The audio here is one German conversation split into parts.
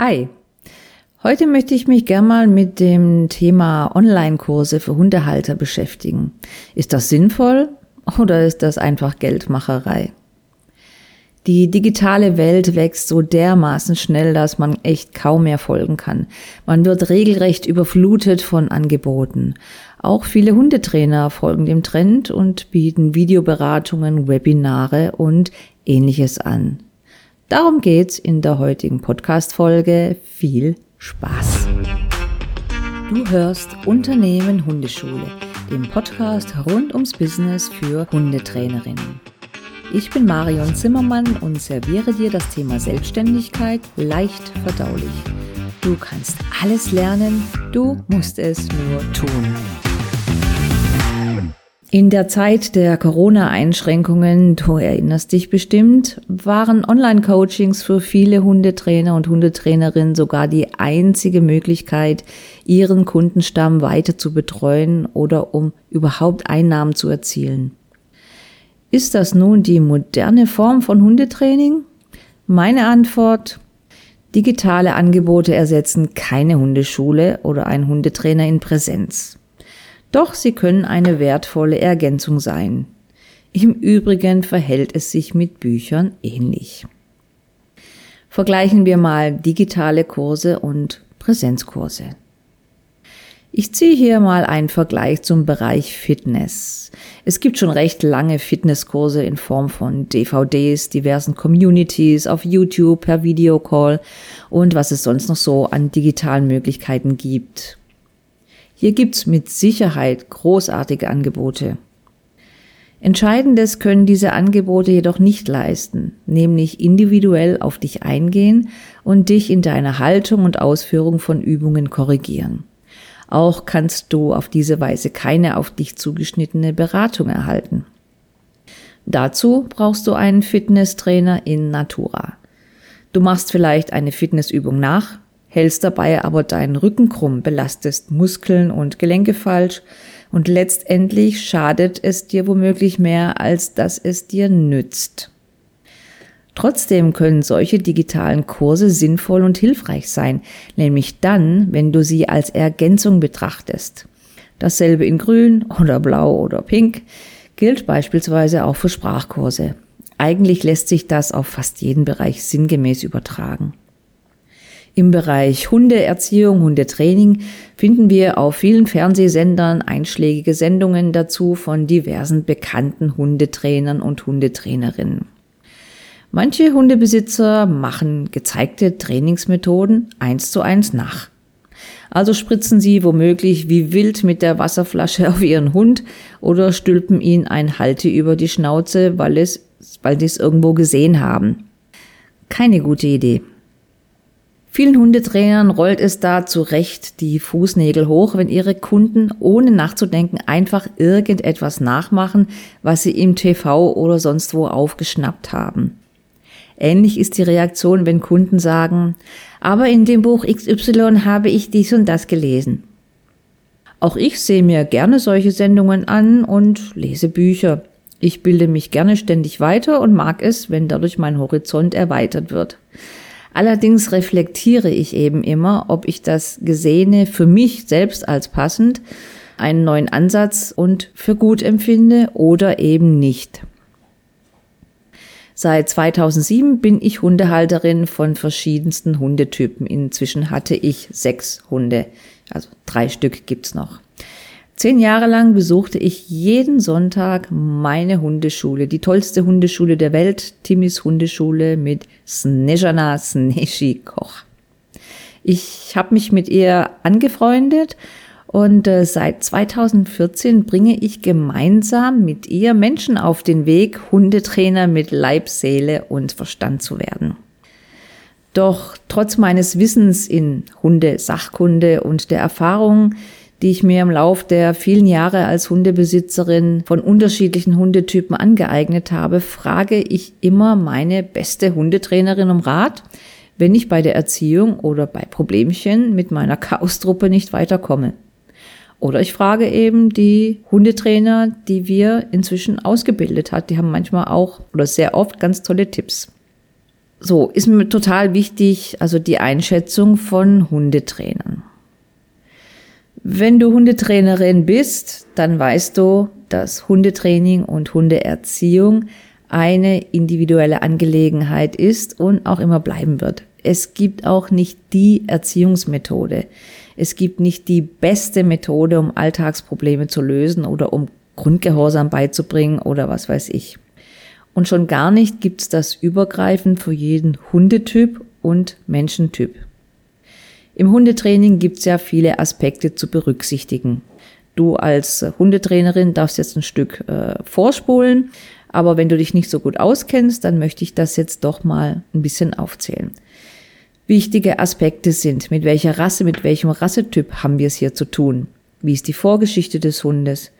Hi. Heute möchte ich mich gern mal mit dem Thema Online-Kurse für Hundehalter beschäftigen. Ist das sinnvoll oder ist das einfach Geldmacherei? Die digitale Welt wächst so dermaßen schnell, dass man echt kaum mehr folgen kann. Man wird regelrecht überflutet von Angeboten. Auch viele Hundetrainer folgen dem Trend und bieten Videoberatungen, Webinare und ähnliches an. Darum geht's in der heutigen Podcast-Folge. Viel Spaß! Du hörst Unternehmen Hundeschule, dem Podcast rund ums Business für Hundetrainerinnen. Ich bin Marion Zimmermann und serviere dir das Thema Selbstständigkeit leicht verdaulich. Du kannst alles lernen, du musst es nur tun. In der Zeit der Corona-Einschränkungen, du erinnerst dich bestimmt, waren Online-Coachings für viele Hundetrainer und Hundetrainerinnen sogar die einzige Möglichkeit, ihren Kundenstamm weiter zu betreuen oder um überhaupt Einnahmen zu erzielen. Ist das nun die moderne Form von Hundetraining? Meine Antwort, digitale Angebote ersetzen keine Hundeschule oder ein Hundetrainer in Präsenz. Doch sie können eine wertvolle Ergänzung sein. Im Übrigen verhält es sich mit Büchern ähnlich. Vergleichen wir mal digitale Kurse und Präsenzkurse. Ich ziehe hier mal einen Vergleich zum Bereich Fitness. Es gibt schon recht lange Fitnesskurse in Form von DVDs, diversen Communities auf YouTube per Videocall und was es sonst noch so an digitalen Möglichkeiten gibt. Hier gibt's mit Sicherheit großartige Angebote. Entscheidendes können diese Angebote jedoch nicht leisten, nämlich individuell auf dich eingehen und dich in deiner Haltung und Ausführung von Übungen korrigieren. Auch kannst du auf diese Weise keine auf dich zugeschnittene Beratung erhalten. Dazu brauchst du einen Fitnesstrainer in Natura. Du machst vielleicht eine Fitnessübung nach, hältst dabei aber deinen Rücken krumm, belastest Muskeln und Gelenke falsch und letztendlich schadet es dir womöglich mehr, als dass es dir nützt. Trotzdem können solche digitalen Kurse sinnvoll und hilfreich sein, nämlich dann, wenn du sie als Ergänzung betrachtest. Dasselbe in grün oder blau oder pink gilt beispielsweise auch für Sprachkurse. Eigentlich lässt sich das auf fast jeden Bereich sinngemäß übertragen. Im Bereich Hundeerziehung, Hundetraining finden wir auf vielen Fernsehsendern einschlägige Sendungen dazu von diversen bekannten Hundetrainern und Hundetrainerinnen. Manche Hundebesitzer machen gezeigte Trainingsmethoden eins zu eins nach. Also spritzen sie womöglich wie wild mit der Wasserflasche auf ihren Hund oder stülpen ihn ein Halte über die Schnauze, weil es, weil sie es irgendwo gesehen haben. Keine gute Idee. Vielen Hundetrainern rollt es da zurecht die Fußnägel hoch, wenn ihre Kunden ohne nachzudenken einfach irgendetwas nachmachen, was sie im TV oder sonst wo aufgeschnappt haben. Ähnlich ist die Reaktion, wenn Kunden sagen, aber in dem Buch XY habe ich dies und das gelesen. Auch ich sehe mir gerne solche Sendungen an und lese Bücher. Ich bilde mich gerne ständig weiter und mag es, wenn dadurch mein Horizont erweitert wird. Allerdings reflektiere ich eben immer, ob ich das Gesehene für mich selbst als passend, einen neuen Ansatz und für gut empfinde oder eben nicht. Seit 2007 bin ich Hundehalterin von verschiedensten Hundetypen. Inzwischen hatte ich sechs Hunde, also drei Stück gibt's noch. Zehn Jahre lang besuchte ich jeden Sonntag meine Hundeschule, die tollste Hundeschule der Welt, Timmys Hundeschule mit Snezhana Sneshi Koch. Ich habe mich mit ihr angefreundet und äh, seit 2014 bringe ich gemeinsam mit ihr Menschen auf den Weg, Hundetrainer mit Leib, Seele und Verstand zu werden. Doch trotz meines Wissens in Hundesachkunde und der Erfahrung, die ich mir im Lauf der vielen Jahre als Hundebesitzerin von unterschiedlichen Hundetypen angeeignet habe, frage ich immer meine beste Hundetrainerin um Rat, wenn ich bei der Erziehung oder bei Problemchen mit meiner Chaostruppe nicht weiterkomme. Oder ich frage eben die Hundetrainer, die wir inzwischen ausgebildet hat. Die haben manchmal auch oder sehr oft ganz tolle Tipps. So, ist mir total wichtig, also die Einschätzung von Hundetrainern. Wenn du Hundetrainerin bist, dann weißt du, dass Hundetraining und Hundeerziehung eine individuelle Angelegenheit ist und auch immer bleiben wird. Es gibt auch nicht die Erziehungsmethode. Es gibt nicht die beste Methode, um Alltagsprobleme zu lösen oder um Grundgehorsam beizubringen oder was weiß ich. Und schon gar nicht gibt's das übergreifend für jeden Hundetyp und Menschentyp. Im Hundetraining gibt's ja viele Aspekte zu berücksichtigen. Du als Hundetrainerin darfst jetzt ein Stück äh, vorspulen, aber wenn du dich nicht so gut auskennst, dann möchte ich das jetzt doch mal ein bisschen aufzählen. Wichtige Aspekte sind, mit welcher Rasse, mit welchem Rassetyp haben wir es hier zu tun? Wie ist die Vorgeschichte des Hundes?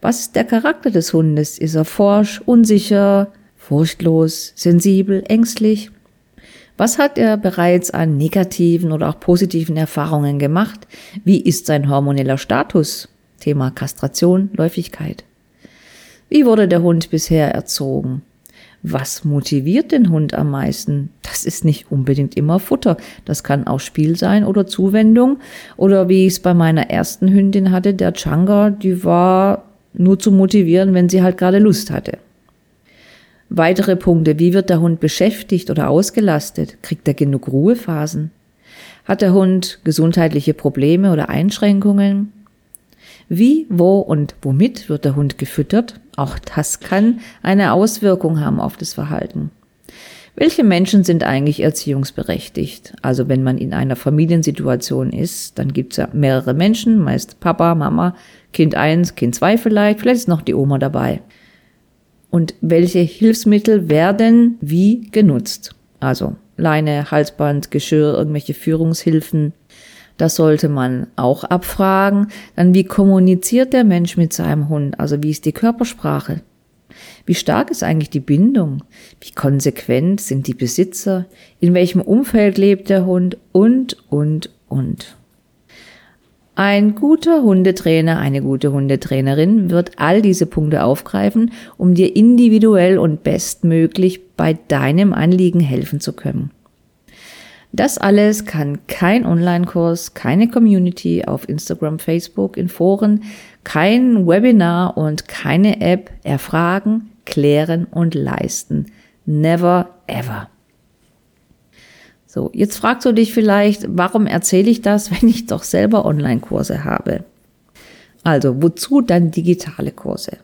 Was ist der Charakter des Hundes? Ist er forsch, unsicher, furchtlos, sensibel, ängstlich? Was hat er bereits an negativen oder auch positiven Erfahrungen gemacht? Wie ist sein hormoneller Status? Thema Kastration, Läufigkeit. Wie wurde der Hund bisher erzogen? Was motiviert den Hund am meisten? Das ist nicht unbedingt immer Futter. Das kann auch Spiel sein oder Zuwendung. Oder wie ich es bei meiner ersten Hündin hatte, der Changa, die war nur zu motivieren, wenn sie halt gerade Lust hatte. Weitere Punkte, wie wird der Hund beschäftigt oder ausgelastet? Kriegt er genug Ruhephasen? Hat der Hund gesundheitliche Probleme oder Einschränkungen? Wie, wo und womit wird der Hund gefüttert? Auch das kann eine Auswirkung haben auf das Verhalten. Welche Menschen sind eigentlich erziehungsberechtigt? Also wenn man in einer Familiensituation ist, dann gibt es ja mehrere Menschen, meist Papa, Mama, Kind eins, Kind zwei vielleicht, vielleicht ist noch die Oma dabei. Und welche Hilfsmittel werden wie genutzt? Also Leine, Halsband, Geschirr, irgendwelche Führungshilfen. Das sollte man auch abfragen. Dann, wie kommuniziert der Mensch mit seinem Hund? Also, wie ist die Körpersprache? Wie stark ist eigentlich die Bindung? Wie konsequent sind die Besitzer? In welchem Umfeld lebt der Hund? Und, und, und. Ein guter Hundetrainer, eine gute Hundetrainerin wird all diese Punkte aufgreifen, um dir individuell und bestmöglich bei deinem Anliegen helfen zu können. Das alles kann kein Online-Kurs, keine Community auf Instagram, Facebook, in Foren, kein Webinar und keine App erfragen, klären und leisten. Never ever. So, jetzt fragst du dich vielleicht, warum erzähle ich das, wenn ich doch selber Online-Kurse habe? Also, wozu dann digitale Kurse?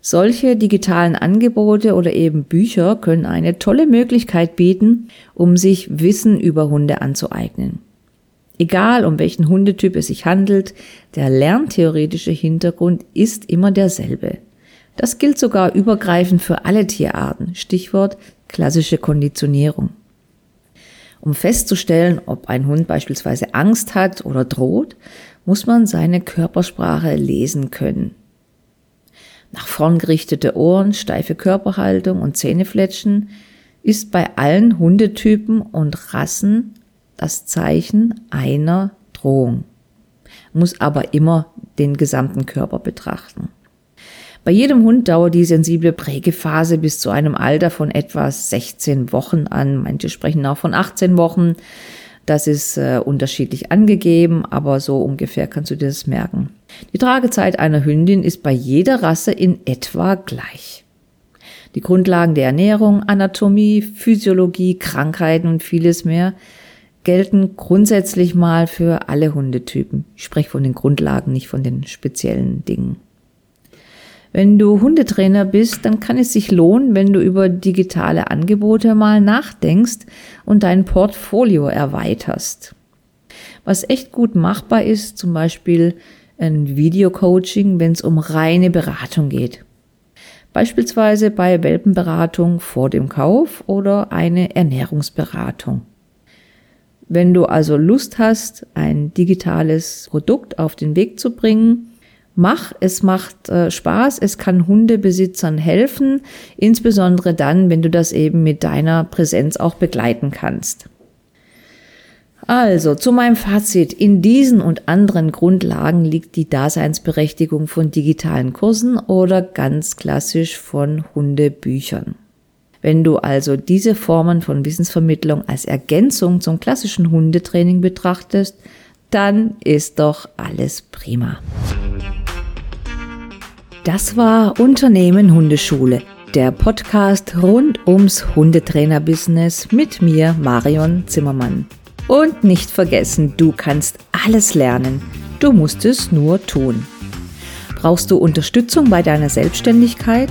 Solche digitalen Angebote oder eben Bücher können eine tolle Möglichkeit bieten, um sich Wissen über Hunde anzueignen. Egal um welchen Hundetyp es sich handelt, der lerntheoretische Hintergrund ist immer derselbe. Das gilt sogar übergreifend für alle Tierarten. Stichwort klassische Konditionierung. Um festzustellen, ob ein Hund beispielsweise Angst hat oder droht, muss man seine Körpersprache lesen können. Nach vorn gerichtete Ohren, steife Körperhaltung und Zähnefletschen ist bei allen Hundetypen und Rassen das Zeichen einer Drohung, muss aber immer den gesamten Körper betrachten. Bei jedem Hund dauert die sensible Prägephase bis zu einem Alter von etwa 16 Wochen an. Manche sprechen auch von 18 Wochen. Das ist äh, unterschiedlich angegeben, aber so ungefähr kannst du dir das merken. Die Tragezeit einer Hündin ist bei jeder Rasse in etwa gleich. Die Grundlagen der Ernährung, Anatomie, Physiologie, Krankheiten und vieles mehr gelten grundsätzlich mal für alle Hundetypen. Ich spreche von den Grundlagen, nicht von den speziellen Dingen. Wenn du Hundetrainer bist, dann kann es sich lohnen, wenn du über digitale Angebote mal nachdenkst und dein Portfolio erweiterst. Was echt gut machbar ist, zum Beispiel ein Videocoaching, wenn es um reine Beratung geht. Beispielsweise bei Welpenberatung vor dem Kauf oder eine Ernährungsberatung. Wenn du also Lust hast, ein digitales Produkt auf den Weg zu bringen, mach, es macht äh, Spaß, es kann Hundebesitzern helfen, insbesondere dann, wenn du das eben mit deiner Präsenz auch begleiten kannst. Also, zu meinem Fazit. In diesen und anderen Grundlagen liegt die Daseinsberechtigung von digitalen Kursen oder ganz klassisch von Hundebüchern. Wenn du also diese Formen von Wissensvermittlung als Ergänzung zum klassischen Hundetraining betrachtest, dann ist doch alles prima. Das war Unternehmen Hundeschule, der Podcast rund ums Hundetrainer-Business mit mir, Marion Zimmermann. Und nicht vergessen, du kannst alles lernen. Du musst es nur tun. Brauchst du Unterstützung bei deiner Selbstständigkeit?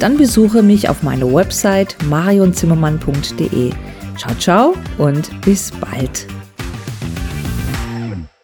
Dann besuche mich auf meiner Website marionzimmermann.de. Ciao, ciao und bis bald.